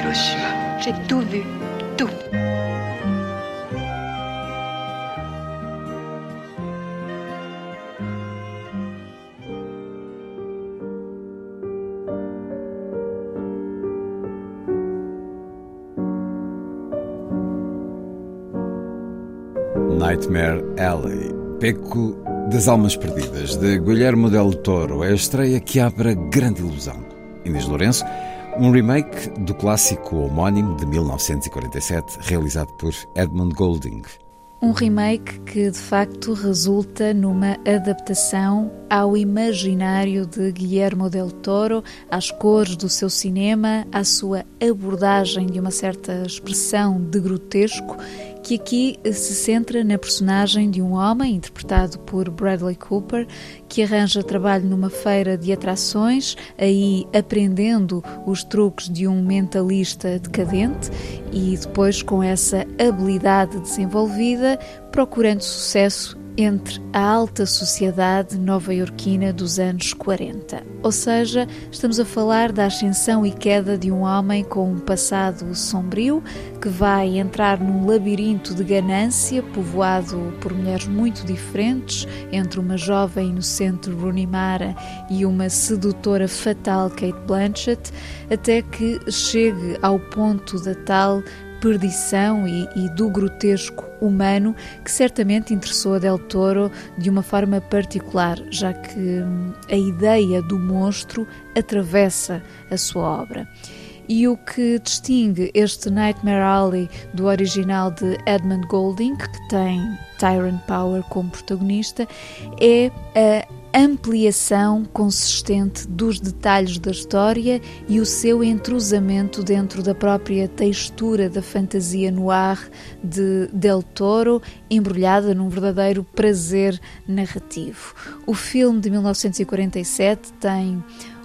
Hiroshima. J'ai tout vu, tout. Nightmare Alley, Beco das Almas Perdidas, de Guilherme Del Toro, é a estreia que abre a grande ilusão. Inês Lourenço, um remake do clássico homónimo de 1947, realizado por Edmund Golding. Um remake que de facto resulta numa adaptação ao imaginário de Guillermo del Toro, às cores do seu cinema, à sua abordagem de uma certa expressão de grotesco que aqui se centra na personagem de um homem, interpretado por Bradley Cooper, que arranja trabalho numa feira de atrações, aí aprendendo os truques de um mentalista decadente e depois, com essa habilidade desenvolvida, procurando sucesso entre a alta sociedade nova-iorquina dos anos 40. Ou seja, estamos a falar da ascensão e queda de um homem com um passado sombrio que vai entrar num labirinto de ganância povoado por mulheres muito diferentes, entre uma jovem inocente Rooney Mara e uma sedutora fatal Kate Blanchett, até que chegue ao ponto da tal perdição e, e, do grotesco humano que certamente interessou a Del Toro de uma forma particular, já que hum, a ideia do monstro atravessa a sua obra. E o que distingue este Nightmare Alley do original de Edmund Golding, que tem Tyrant Power como protagonista, é a ampliação consistente dos detalhes da história e o seu entrosamento dentro da própria textura da fantasia noir de Del Toro, embrulhada num verdadeiro prazer narrativo. O filme de 1947 tem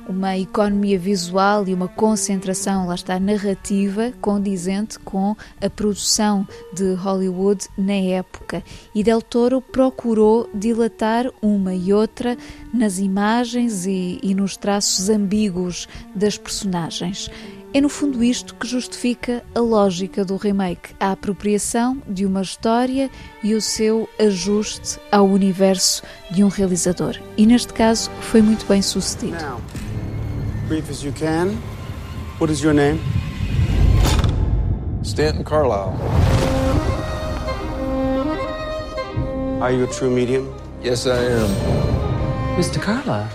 uma economia visual e uma concentração, lá está, narrativa, condizente com a produção de Hollywood na época. E Del Toro procurou dilatar uma e outra nas imagens e, e nos traços ambíguos das personagens. É no fundo isto que justifica a lógica do remake, a apropriação de uma história e o seu ajuste ao universo de um realizador. E neste caso foi muito bem sucedido. Now, brief as you can. What is your name? Stanton Carlisle. Are you a true medium? Yes, I am. Mr. Carlisle,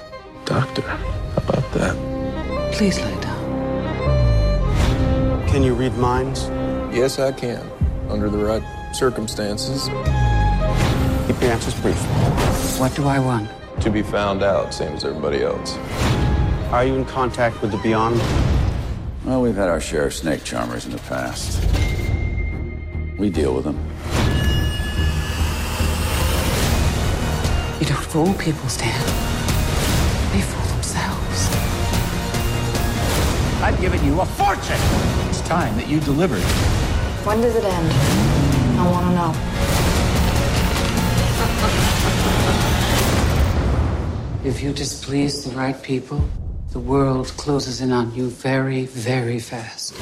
Doctor, how about that? please lie down. Can you read minds? Yes, I can. Under the right circumstances. Keep your answers brief. What do I want? To be found out, same as everybody else. Are you in contact with the beyond? Well, we've had our share of snake charmers in the past. We deal with them. You don't fool people, Stan. They fool themselves. I've given you a fortune. It's time that you delivered. When does it end? I want to know. If you displease the right people, the world closes in on you very, very fast.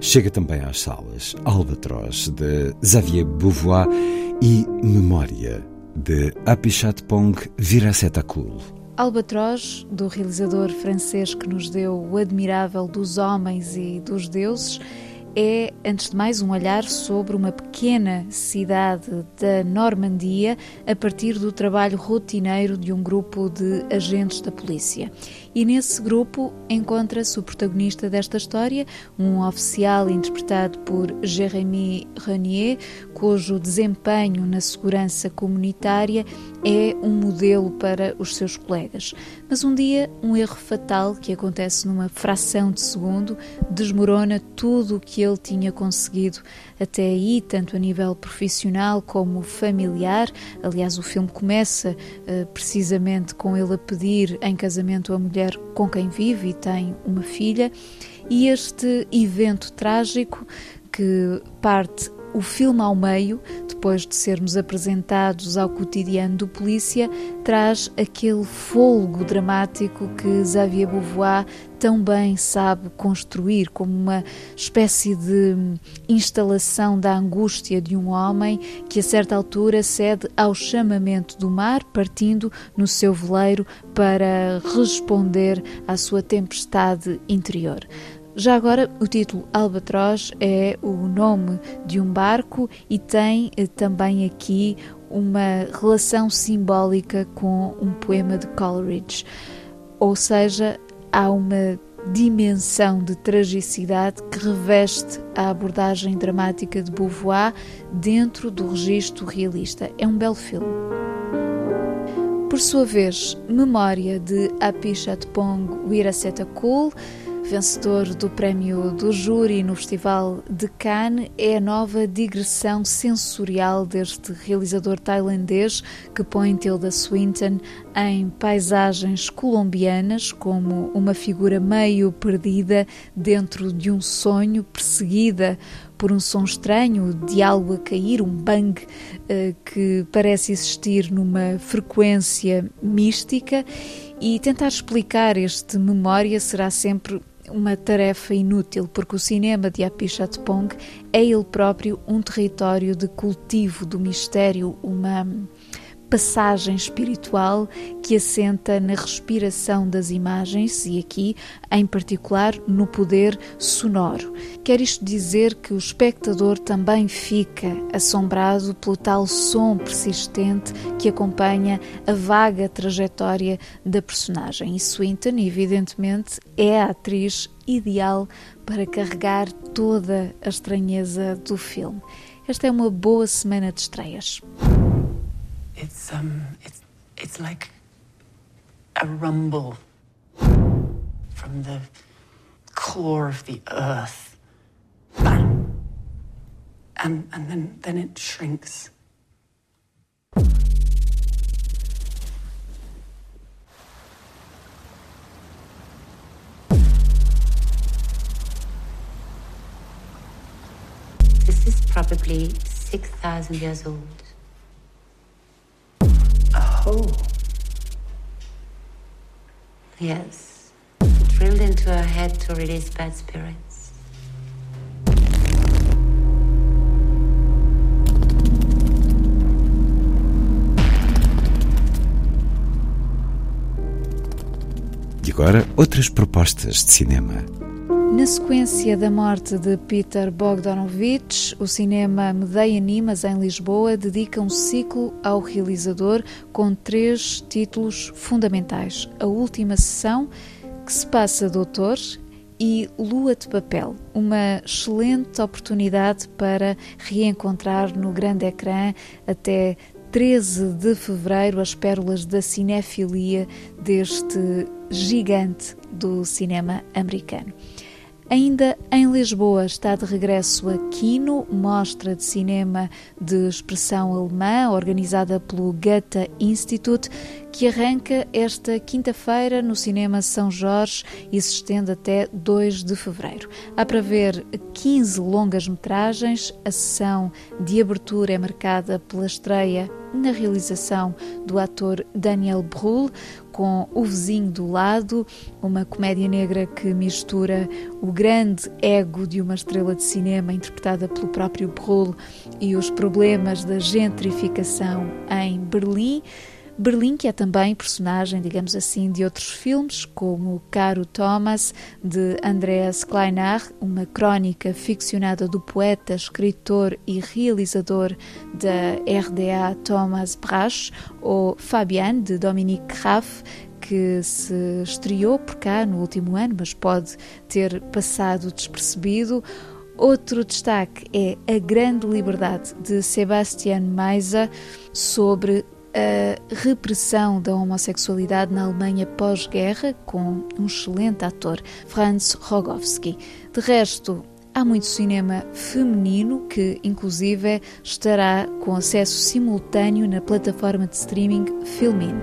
Chega também às salas Albatroz, de Xavier Beauvoir e Memória, de Apichatpong Viracetakul. Albatroz, do realizador francês que nos deu o admirável dos homens e dos deuses, é, antes de mais, um olhar sobre uma pequena cidade da Normandia a partir do trabalho rotineiro de um grupo de agentes da polícia. E nesse grupo encontra-se o protagonista desta história, um oficial interpretado por Jérémy Renier, cujo desempenho na segurança comunitária é um modelo para os seus colegas. Mas um dia, um erro fatal que acontece numa fração de segundo desmorona tudo o que ele tinha conseguido até aí, tanto a nível profissional como familiar. Aliás, o filme começa uh, precisamente com ele a pedir em casamento a mulher com quem vive e tem uma filha. E este evento trágico que parte o filme ao meio, depois de sermos apresentados ao cotidiano do polícia, traz aquele folgo dramático que Xavier Beauvoir tão bem sabe construir, como uma espécie de instalação da angústia de um homem que a certa altura cede ao chamamento do mar, partindo no seu veleiro para responder à sua tempestade interior. Já agora, o título Albatroz é o nome de um barco e tem eh, também aqui uma relação simbólica com um poema de Coleridge. Ou seja, há uma dimensão de tragicidade que reveste a abordagem dramática de Beauvoir dentro do registro realista. É um belo filme. Por sua vez, Memória de Apichatpong Weerasethakul vencedor do prémio do júri no Festival de Cannes, é a nova digressão sensorial deste realizador tailandês que põe Tilda Swinton em paisagens colombianas como uma figura meio perdida dentro de um sonho, perseguida por um som estranho, de algo a cair, um bang uh, que parece existir numa frequência mística. E tentar explicar este memória será sempre uma tarefa inútil, porque o cinema de Apichatpong é ele próprio um território de cultivo do mistério, uma passagem espiritual que assenta na respiração das imagens e aqui, em particular, no poder sonoro. Quer isto dizer que o espectador também fica assombrado pelo tal som persistente que acompanha a vaga trajetória da personagem. E Swinton, evidentemente, é a atriz ideal para carregar toda a estranheza do filme. Esta é uma boa semana de estreias. It's um, it's it's like a rumble from the core of the earth, and and then then it shrinks. This is probably 6,000 years old. Yes. Drilled into her head to release bad spirits. E agora, outras propostas de cinema. Na sequência da morte de Peter Bogdanovich, o cinema Medeia Animas em Lisboa dedica um ciclo ao realizador com três títulos fundamentais: A Última Sessão, que se passa Doutor e Lua de Papel, uma excelente oportunidade para reencontrar no grande ecrã até 13 de fevereiro as pérolas da cinefilia deste gigante do cinema americano. Ainda em Lisboa está de regresso a Kino, mostra de cinema de expressão alemã organizada pelo Goethe Institute, que arranca esta quinta-feira no Cinema São Jorge e se estende até 2 de fevereiro. Há para ver 15 longas-metragens, a sessão de abertura é marcada pela estreia na realização do ator Daniel Brühl, com O Vizinho do Lado, uma comédia negra que mistura o grande ego de uma estrela de cinema interpretada pelo próprio Brühl e os problemas da gentrificação em Berlim. Berlim, que é também personagem, digamos assim, de outros filmes, como Caro Thomas, de Andreas Kleinach, uma crónica ficcionada do poeta, escritor e realizador da RDA Thomas Brasch, ou Fabian, de Dominique Graff, que se estreou por cá no último ano, mas pode ter passado despercebido. Outro destaque é A Grande Liberdade de Sebastian Maisa sobre a repressão da homossexualidade na Alemanha pós-guerra, com um excelente ator, Franz Rogowski. De resto, há muito cinema feminino que, inclusive, estará com acesso simultâneo na plataforma de streaming Filmin.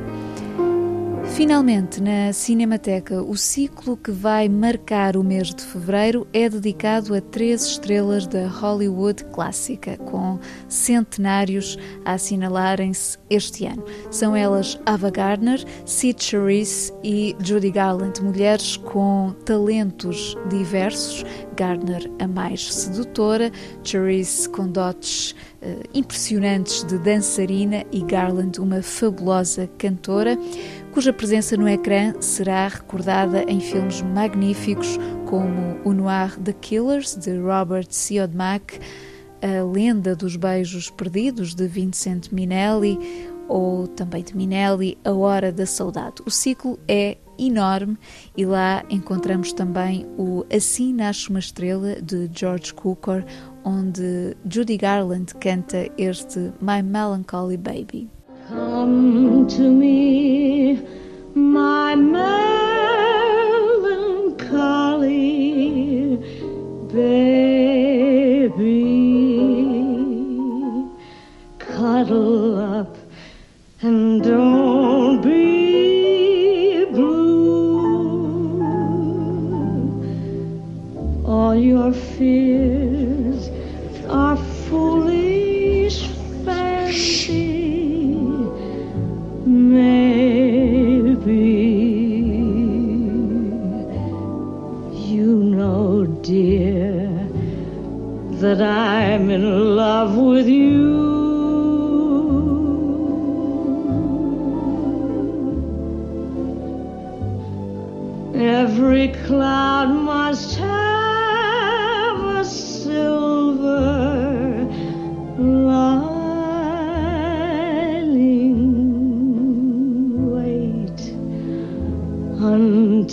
Finalmente, na Cinemateca, o ciclo que vai marcar o mês de fevereiro é dedicado a três estrelas da Hollywood clássica, com centenários a assinalarem-se este ano. São elas Ava Gardner, Sid Charisse e Judy Garland, mulheres com talentos diversos. Gardner a mais sedutora, Charisse com dotes uh, impressionantes de dançarina e Garland uma fabulosa cantora cuja presença no ecrã será recordada em filmes magníficos como o noir The Killers, de Robert Siodmak, A Lenda dos Beijos Perdidos, de Vincent Minelli, ou também de Minelli, A Hora da Saudade. O ciclo é enorme e lá encontramos também o Assim Nasce uma Estrela, de George Cukor, onde Judy Garland canta este My Melancholy Baby. Come to me,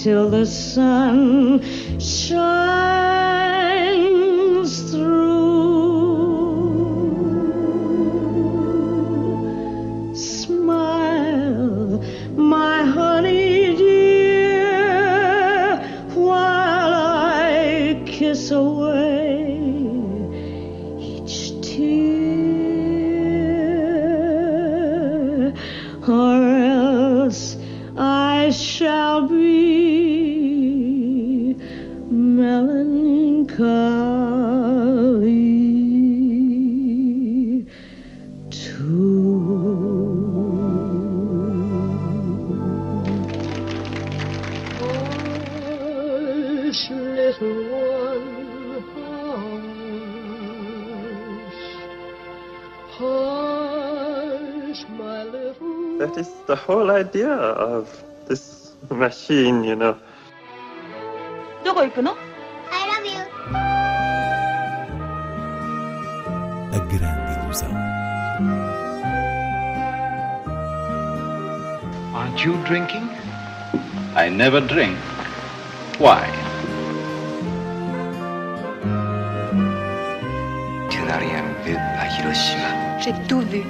until the sun shines through. Smile, my honey dear, while I kiss away Hush, little one, hush. Hush, my little That is the whole idea of this machine, you know. どこ行くの I love you. A grande ilusão. Aren't you drinking? I never drink. Why? J'ai tout vu.